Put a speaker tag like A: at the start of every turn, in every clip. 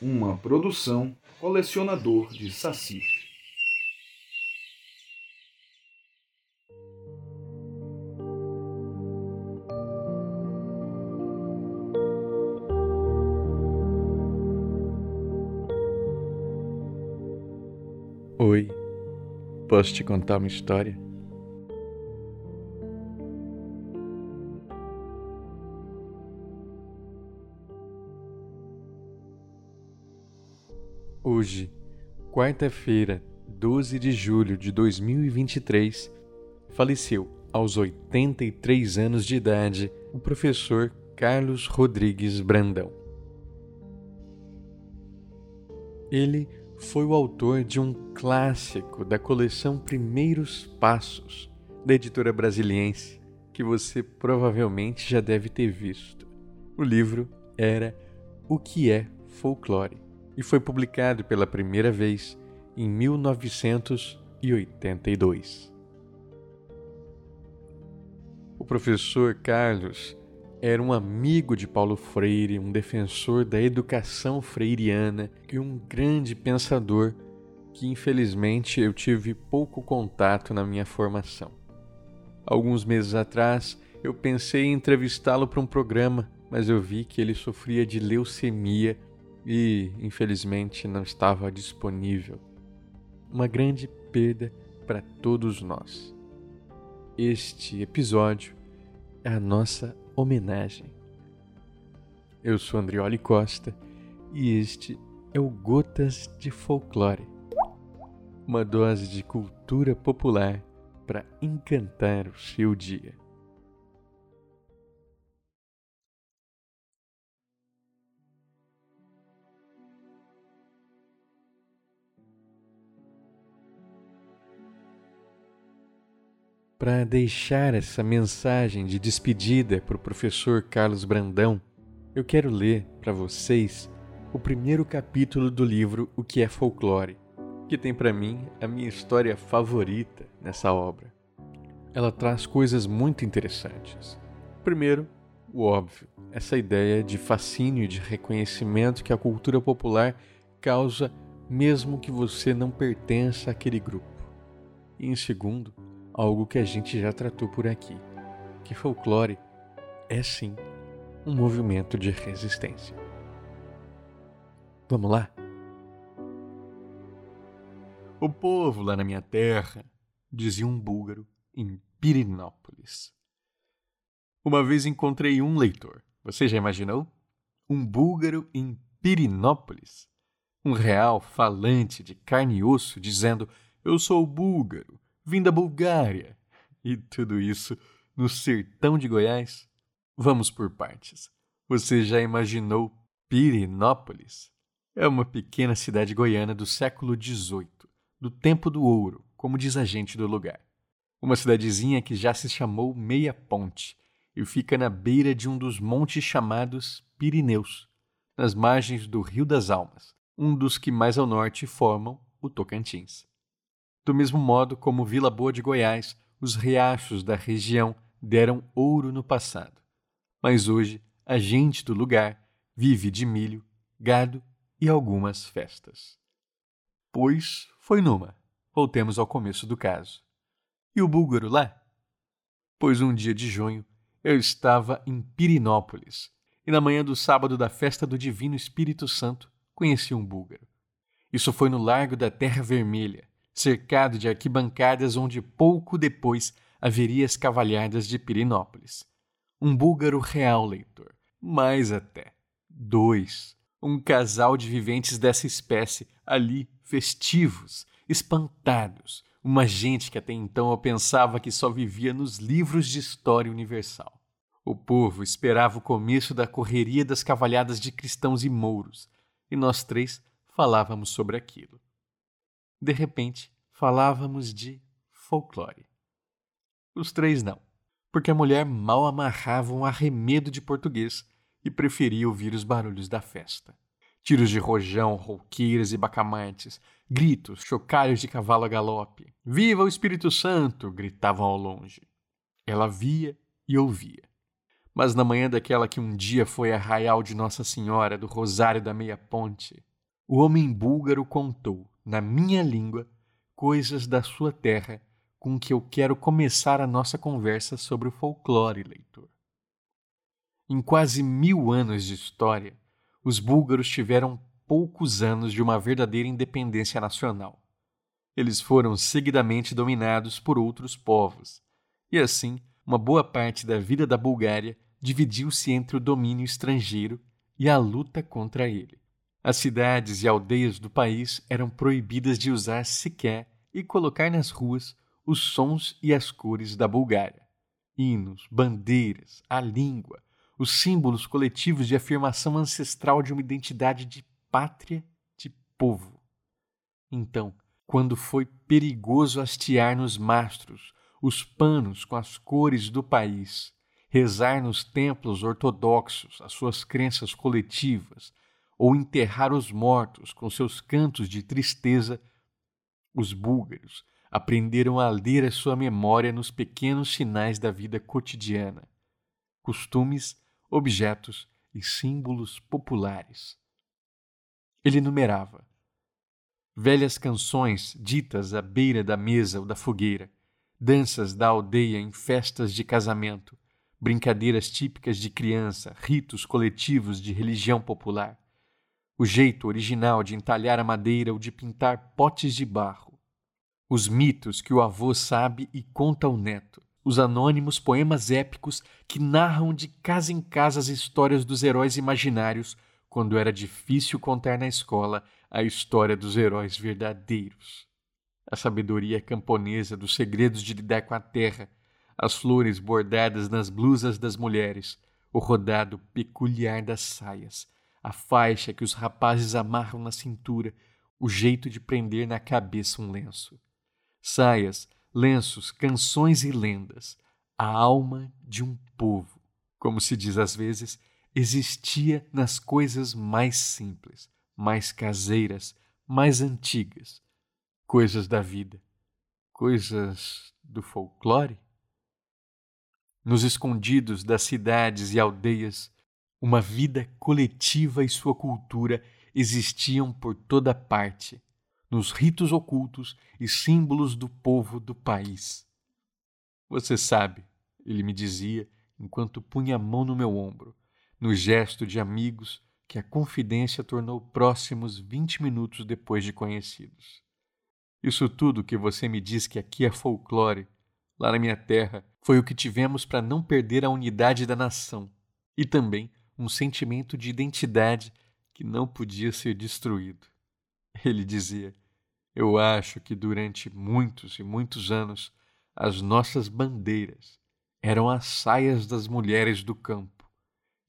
A: uma produção colecionador de Saci.
B: Oi, posso te contar uma história? Hoje, quarta-feira, 12 de julho de 2023, faleceu aos 83 anos de idade o professor Carlos Rodrigues Brandão. Ele foi o autor de um clássico da coleção Primeiros Passos, da editora brasiliense, que você provavelmente já deve ter visto. O livro era O que é Folclore e foi publicado pela primeira vez em 1982. O professor Carlos era um amigo de Paulo Freire, um defensor da educação freiriana e um grande pensador que infelizmente eu tive pouco contato na minha formação. Alguns meses atrás eu pensei em entrevistá-lo para um programa, mas eu vi que ele sofria de leucemia e, infelizmente, não estava disponível. Uma grande perda para todos nós. Este episódio é a nossa homenagem. Eu sou Andrioli Costa e este é o Gotas de Folclore uma dose de cultura popular para encantar o seu dia. Para deixar essa mensagem de despedida para o professor Carlos Brandão, eu quero ler para vocês o primeiro capítulo do livro O que é Folclore, que tem para mim a minha história favorita nessa obra. Ela traz coisas muito interessantes. Primeiro, o óbvio, essa ideia de fascínio e de reconhecimento que a cultura popular causa mesmo que você não pertença àquele grupo. E em segundo, algo que a gente já tratou por aqui, que folclore é sim um movimento de resistência. Vamos lá? O povo lá na minha terra, dizia um búlgaro em Pirinópolis. Uma vez encontrei um leitor. Você já imaginou? Um búlgaro em Pirinópolis? Um real falante de carne e osso dizendo: Eu sou búlgaro, vim da Bulgária. E tudo isso no sertão de Goiás? Vamos por partes. Você já imaginou Pirinópolis? É uma pequena cidade goiana do século XVIII, do tempo do ouro, como diz a gente do lugar. Uma cidadezinha que já se chamou Meia Ponte e fica na beira de um dos montes chamados Pirineus, nas margens do Rio das Almas, um dos que mais ao norte formam o Tocantins. Do mesmo modo como Vila Boa de Goiás, os riachos da região deram ouro no passado. Mas hoje, a gente do lugar vive de milho, gado e algumas festas. Pois foi numa. Voltemos ao começo do caso. E o búlgaro lá? Pois um dia de junho eu estava em Pirinópolis e na manhã do sábado da festa do Divino Espírito Santo conheci um búlgaro. Isso foi no Largo da Terra Vermelha, cercado de arquibancadas onde pouco depois haveria as cavalhadas de Pirinópolis. Um búlgaro real, leitor. Mais até. Dois. Um casal de viventes dessa espécie, ali, festivos, espantados. Uma gente que até então eu pensava que só vivia nos livros de história universal. O povo esperava o começo da correria das cavalhadas de cristãos e mouros, e nós três falávamos sobre aquilo de repente, falávamos de folclore. Os três não, porque a mulher mal amarrava um arremedo de português e preferia ouvir os barulhos da festa. Tiros de rojão, rouqueiras e bacamantes, gritos, chocalhos de cavalo a galope. Viva o Espírito Santo! gritavam ao longe. Ela via e ouvia. Mas na manhã daquela que um dia foi arraial de Nossa Senhora do Rosário da Meia Ponte, o homem búlgaro contou, na minha língua, coisas da sua terra com que eu quero começar a nossa conversa sobre o folclore, leitor. Em quase mil anos de história, os búlgaros tiveram poucos anos de uma verdadeira independência nacional. Eles foram seguidamente dominados por outros povos, e assim, uma boa parte da vida da Bulgária dividiu-se entre o domínio estrangeiro e a luta contra ele. As cidades e aldeias do país eram proibidas de usar sequer e colocar nas ruas os sons e as cores da Bulgária. Hinos, bandeiras, a língua, os símbolos coletivos de afirmação ancestral de uma identidade de pátria, de povo. Então, quando foi perigoso hastear nos mastros os panos com as cores do país, rezar nos templos ortodoxos as suas crenças coletivas, ou enterrar os mortos com seus cantos de tristeza, os búlgaros aprenderam a ler a sua memória nos pequenos sinais da vida cotidiana, costumes, objetos e símbolos populares. Ele numerava velhas canções ditas à beira da mesa ou da fogueira, danças da aldeia em festas de casamento, brincadeiras típicas de criança, ritos coletivos de religião popular, o jeito original de entalhar a madeira ou de pintar potes de barro, os mitos que o avô sabe e conta ao neto, os anônimos poemas épicos que narram de casa em casa as histórias dos heróis imaginários quando era difícil contar na escola a história dos heróis verdadeiros. A sabedoria camponesa dos segredos de lidar com a terra, as flores bordadas nas blusas das mulheres, o rodado peculiar das saias, a faixa que os rapazes amarram na cintura, o jeito de prender na cabeça um lenço. Saias, lenços, canções e lendas, a alma de um povo, como se diz às vezes, existia nas coisas mais simples, mais caseiras, mais antigas, coisas da vida, coisas do folclore? Nos escondidos das cidades e aldeias, uma vida coletiva e sua cultura existiam por toda parte, nos ritos ocultos e símbolos do povo do país. Você sabe, ele me dizia enquanto punha a mão no meu ombro, no gesto de amigos que a confidência tornou próximos vinte minutos depois de conhecidos. Isso tudo que você me diz que aqui é folclore, lá na minha terra, foi o que tivemos para não perder a unidade da nação e também um sentimento de identidade que não podia ser destruído. Ele dizia: Eu acho que durante muitos e muitos anos as nossas bandeiras eram as saias das mulheres do campo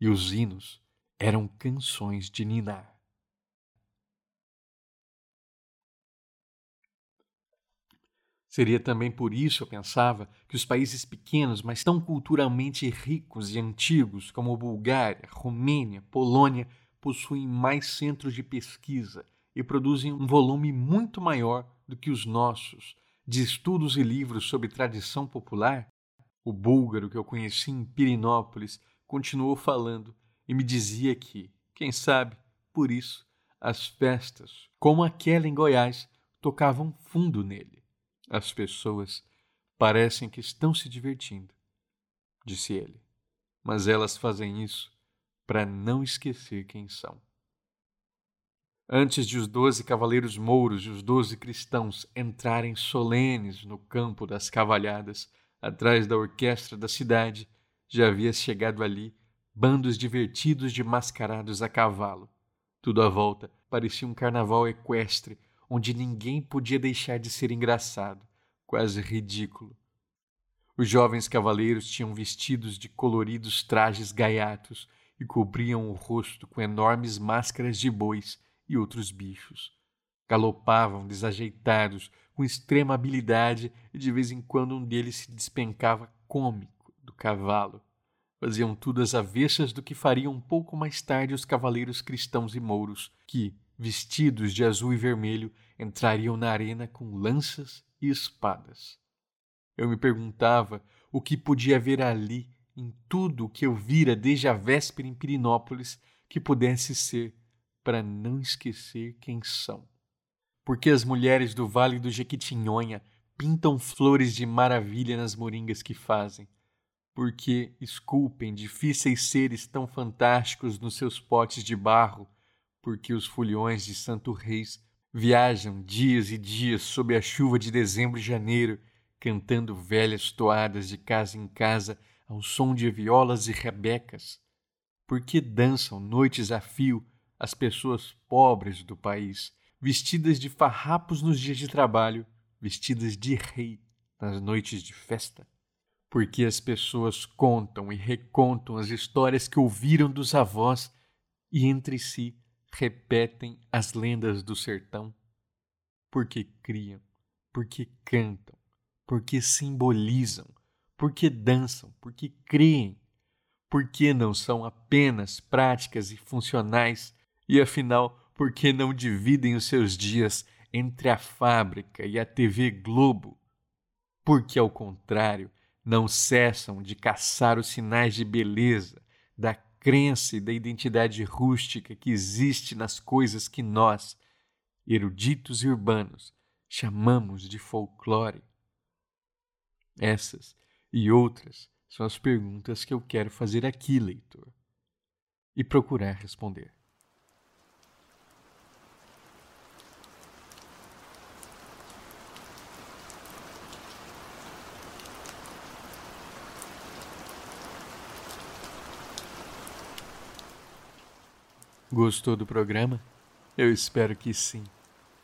B: e os hinos eram canções de ninar. Seria também por isso, eu pensava, que os países pequenos, mas tão culturalmente ricos e antigos como Bulgária, Romênia, Polônia, possuem mais centros de pesquisa e produzem um volume muito maior do que os nossos de estudos e livros sobre tradição popular. O búlgaro que eu conheci em Pirinópolis continuou falando e me dizia que, quem sabe, por isso, as festas, como aquela em Goiás, tocavam fundo nele. As pessoas parecem que estão se divertindo, disse ele, mas elas fazem isso para não esquecer quem são. Antes de os doze cavaleiros mouros e os doze cristãos entrarem solenes no campo das cavalhadas, atrás da orquestra da cidade, já havia chegado ali bandos divertidos de mascarados a cavalo. Tudo à volta parecia um carnaval equestre onde ninguém podia deixar de ser engraçado, quase ridículo. Os jovens cavaleiros tinham vestidos de coloridos trajes gaiatos e cobriam o rosto com enormes máscaras de bois e outros bichos. Galopavam desajeitados, com extrema habilidade, e de vez em quando um deles se despencava cômico do cavalo. Faziam tudo às avessas do que fariam um pouco mais tarde os cavaleiros cristãos e mouros, que, vestidos de azul e vermelho, entrariam na arena com lanças e espadas. Eu me perguntava o que podia haver ali, em tudo o que eu vira desde a véspera em Pirinópolis, que pudesse ser para não esquecer quem são. Porque as mulheres do Vale do Jequitinhonha pintam flores de maravilha nas moringas que fazem. Porque esculpem difíceis seres tão fantásticos nos seus potes de barro. Porque os foliões de Santo Reis viajam dias e dias sob a chuva de dezembro e janeiro, cantando velhas toadas de casa em casa ao som de violas e rebecas. Porque dançam noites a fio as pessoas pobres do país, vestidas de farrapos nos dias de trabalho, vestidas de rei nas noites de festa. Porque as pessoas contam e recontam as histórias que ouviram dos avós e entre si repetem as lendas do sertão. Porque criam, porque cantam, porque simbolizam, porque dançam, porque creem, porque não são apenas práticas e funcionais? E afinal, por que não dividem os seus dias entre a fábrica e a TV Globo? Porque, ao contrário, não cessam de caçar os sinais de beleza, da crença e da identidade rústica que existe nas coisas que nós, eruditos e urbanos, chamamos de folclore? Essas e outras são as perguntas que eu quero fazer aqui, leitor, e procurar responder. Gostou do programa? Eu espero que sim.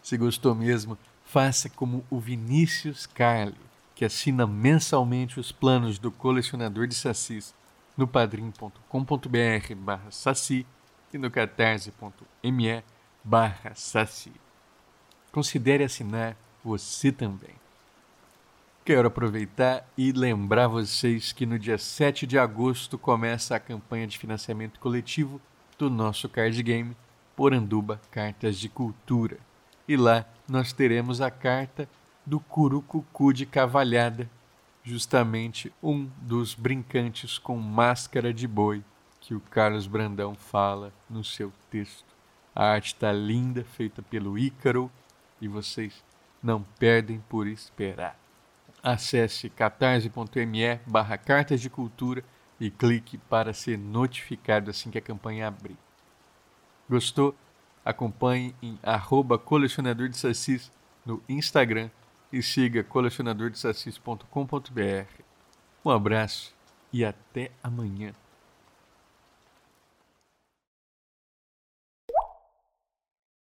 B: Se gostou mesmo, faça como o Vinícius Carli, que assina mensalmente os planos do colecionador de sacis no padrim.com.br barra saci e no catarse.me barra saci. Considere assinar você também. Quero aproveitar e lembrar vocês que no dia 7 de agosto começa a campanha de financiamento coletivo do nosso card game Poranduba Cartas de Cultura. E lá nós teremos a carta do Curucucu de Cavalhada, justamente um dos brincantes com máscara de boi que o Carlos Brandão fala no seu texto. A arte está linda, feita pelo Ícaro, e vocês não perdem por esperar. Acesse catarse.me barra cartas de cultura e clique para ser notificado assim que a campanha abrir. Gostou? Acompanhe em arroba colecionador de sacis no Instagram e siga colecionadordesacis.com.br. Um abraço e até amanhã.